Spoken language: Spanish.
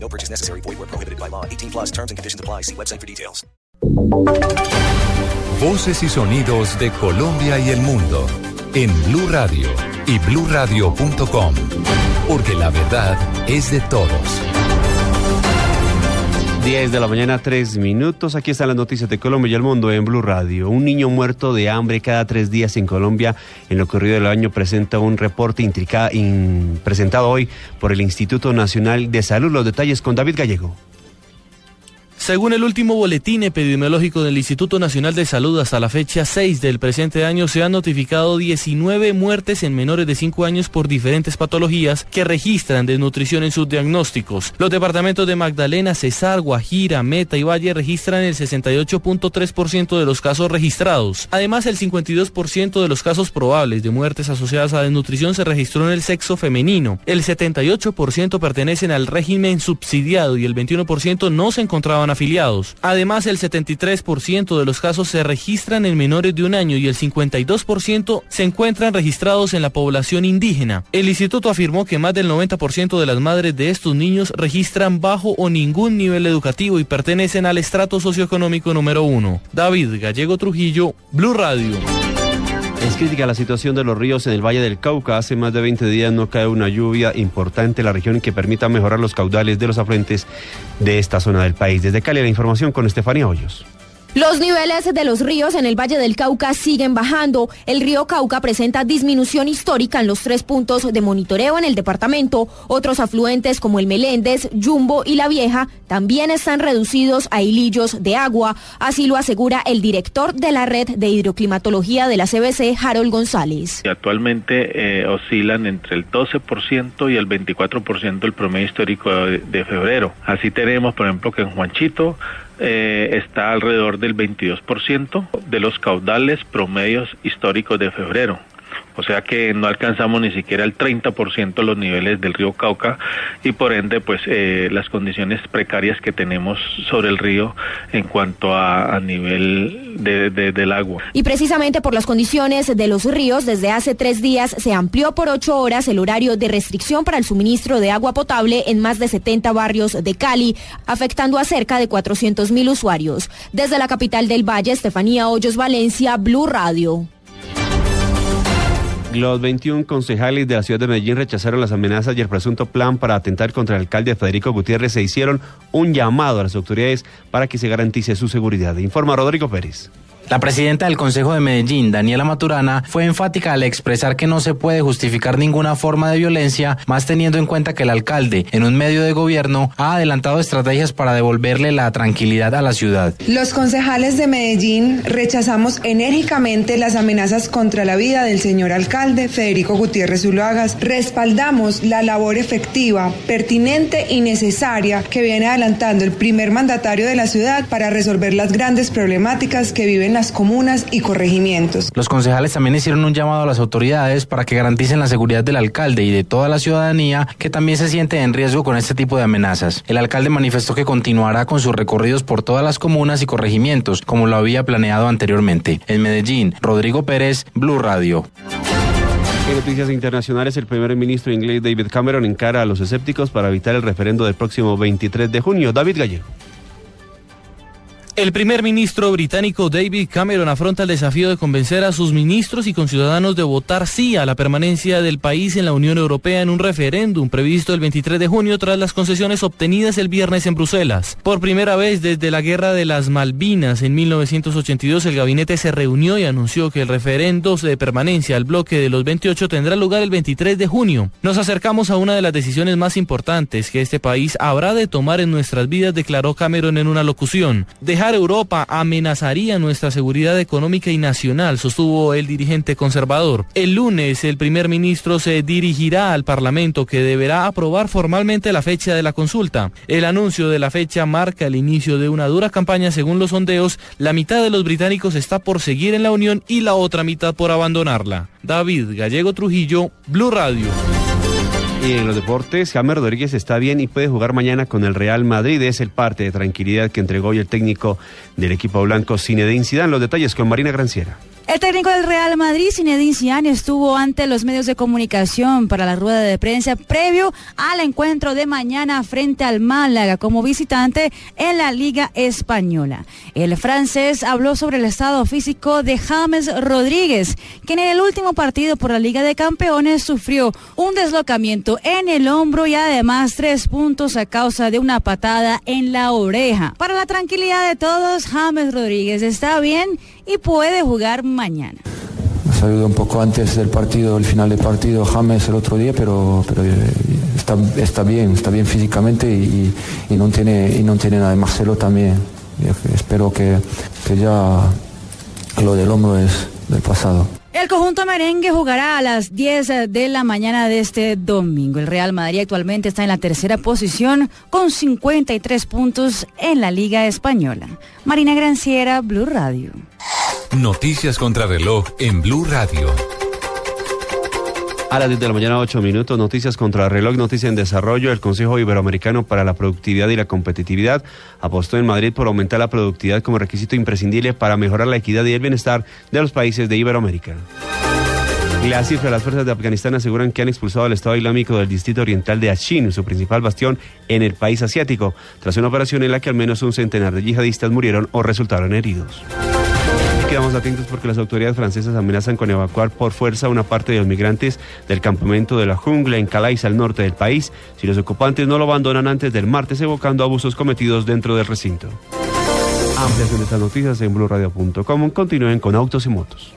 No purchase necessary. Void where prohibited by law. 18 plus terms and conditions apply. See website for details. Voces y sonidos de Colombia y el mundo en Blue Radio y BlueRadio.com. Porque la verdad es de todos. 10 de la mañana, 3 minutos. Aquí están las noticias de Colombia y el mundo en Blue Radio. Un niño muerto de hambre cada tres días en Colombia en lo corrido del año presenta un reporte intricado, in, presentado hoy por el Instituto Nacional de Salud. Los detalles con David Gallego. Según el último boletín epidemiológico del Instituto Nacional de Salud, hasta la fecha 6 del presente año se han notificado 19 muertes en menores de 5 años por diferentes patologías que registran desnutrición en sus diagnósticos. Los departamentos de Magdalena, Cesar, Guajira, Meta y Valle registran el 68.3% de los casos registrados. Además, el 52% de los casos probables de muertes asociadas a desnutrición se registró en el sexo femenino. El 78% pertenecen al régimen subsidiado y el 21% no se encontraban afiliados. Además, el 73% de los casos se registran en menores de un año y el 52% se encuentran registrados en la población indígena. El instituto afirmó que más del 90% de las madres de estos niños registran bajo o ningún nivel educativo y pertenecen al estrato socioeconómico número uno. David Gallego Trujillo, Blue Radio. Es crítica la situación de los ríos en el Valle del Cauca. Hace más de 20 días no cae una lluvia importante en la región que permita mejorar los caudales de los afluentes de esta zona del país. Desde Cali la información con Estefanía Hoyos. Los niveles de los ríos en el Valle del Cauca siguen bajando. El río Cauca presenta disminución histórica en los tres puntos de monitoreo en el departamento. Otros afluentes como el Meléndez, Jumbo y La Vieja también están reducidos a hilillos de agua. Así lo asegura el director de la red de hidroclimatología de la CBC, Harold González. Actualmente eh, oscilan entre el 12% y el 24% el promedio histórico de febrero. Así tenemos, por ejemplo, que en Juanchito eh, está alrededor del 22% de los caudales promedios históricos de febrero. O sea que no alcanzamos ni siquiera el 30% de los niveles del río Cauca y por ende pues eh, las condiciones precarias que tenemos sobre el río en cuanto a, nivel de, del agua. Y precisamente por las condiciones de los ríos, desde hace tres días se amplió por ocho horas el horario de restricción para el suministro de agua potable en más de 70 barrios de Cali, afectando a cerca de 400 mil usuarios. Desde la capital del Valle, Estefanía Hoyos Valencia, Blue Radio. Los 21 concejales de la ciudad de Medellín rechazaron las amenazas y el presunto plan para atentar contra el alcalde Federico Gutiérrez. Se hicieron un llamado a las autoridades para que se garantice su seguridad. Informa Rodrigo Pérez. La presidenta del Consejo de Medellín, Daniela Maturana, fue enfática al expresar que no se puede justificar ninguna forma de violencia, más teniendo en cuenta que el alcalde, en un medio de gobierno, ha adelantado estrategias para devolverle la tranquilidad a la ciudad. Los concejales de Medellín rechazamos enérgicamente las amenazas contra la vida del señor alcalde Federico Gutiérrez Zuluagas. Respaldamos la labor efectiva, pertinente y necesaria que viene adelantando el primer mandatario de la ciudad para resolver las grandes problemáticas que viven las comunas y corregimientos. Los concejales también hicieron un llamado a las autoridades para que garanticen la seguridad del alcalde y de toda la ciudadanía que también se siente en riesgo con este tipo de amenazas. El alcalde manifestó que continuará con sus recorridos por todas las comunas y corregimientos, como lo había planeado anteriormente. En Medellín, Rodrigo Pérez, Blue Radio. En noticias internacionales, el primer ministro inglés David Cameron encara a los escépticos para evitar el referendo del próximo 23 de junio. David Gallego. El primer ministro británico David Cameron afronta el desafío de convencer a sus ministros y conciudadanos de votar sí a la permanencia del país en la Unión Europea en un referéndum previsto el 23 de junio tras las concesiones obtenidas el viernes en Bruselas. Por primera vez desde la Guerra de las Malvinas en 1982, el gabinete se reunió y anunció que el referendo de permanencia al bloque de los 28 tendrá lugar el 23 de junio. Nos acercamos a una de las decisiones más importantes que este país habrá de tomar en nuestras vidas, declaró Cameron en una locución. Dejar Europa amenazaría nuestra seguridad económica y nacional, sostuvo el dirigente conservador. El lunes el primer ministro se dirigirá al Parlamento que deberá aprobar formalmente la fecha de la consulta. El anuncio de la fecha marca el inicio de una dura campaña según los sondeos. La mitad de los británicos está por seguir en la Unión y la otra mitad por abandonarla. David Gallego Trujillo, Blue Radio. Y en los deportes, James Rodríguez está bien y puede jugar mañana con el Real Madrid. Es el parte de tranquilidad que entregó hoy el técnico del equipo blanco Zinedine Zidane. Los detalles con Marina Granciera. El técnico del Real Madrid, Zinedine Zidane, estuvo ante los medios de comunicación para la rueda de prensa previo al encuentro de mañana frente al Málaga como visitante en la Liga Española. El francés habló sobre el estado físico de James Rodríguez, quien en el último partido por la Liga de Campeones sufrió un deslocamiento en el hombro y además tres puntos a causa de una patada en la oreja. Para la tranquilidad de todos, James Rodríguez está bien y puede jugar mañana. Salió un poco antes del partido, el final del partido, James el otro día, pero, pero eh, está, está bien, está bien físicamente y, y, no tiene, y no tiene nada. Marcelo también. Espero que, que ya lo del hombro es del pasado. El conjunto merengue jugará a las 10 de la mañana de este domingo. El Real Madrid actualmente está en la tercera posición con 53 puntos en la Liga Española. Marina Granciera, Blue Radio. Noticias contra reloj en Blue Radio. A las 10 de la mañana, 8 minutos, noticias contra reloj, noticia en desarrollo. El Consejo Iberoamericano para la Productividad y la Competitividad apostó en Madrid por aumentar la productividad como requisito imprescindible para mejorar la equidad y el bienestar de los países de Iberoamérica. La cifra de las fuerzas de Afganistán aseguran que han expulsado al Estado Islámico del distrito oriental de Achin, su principal bastión en el país asiático, tras una operación en la que al menos un centenar de yihadistas murieron o resultaron heridos. Quedamos atentos porque las autoridades francesas amenazan con evacuar por fuerza una parte de los migrantes del campamento de la jungla en Calais, al norte del país, si los ocupantes no lo abandonan antes del martes, evocando abusos cometidos dentro del recinto. Ampliación de estas noticias en blurradio.com. Continúen con Autos y Motos.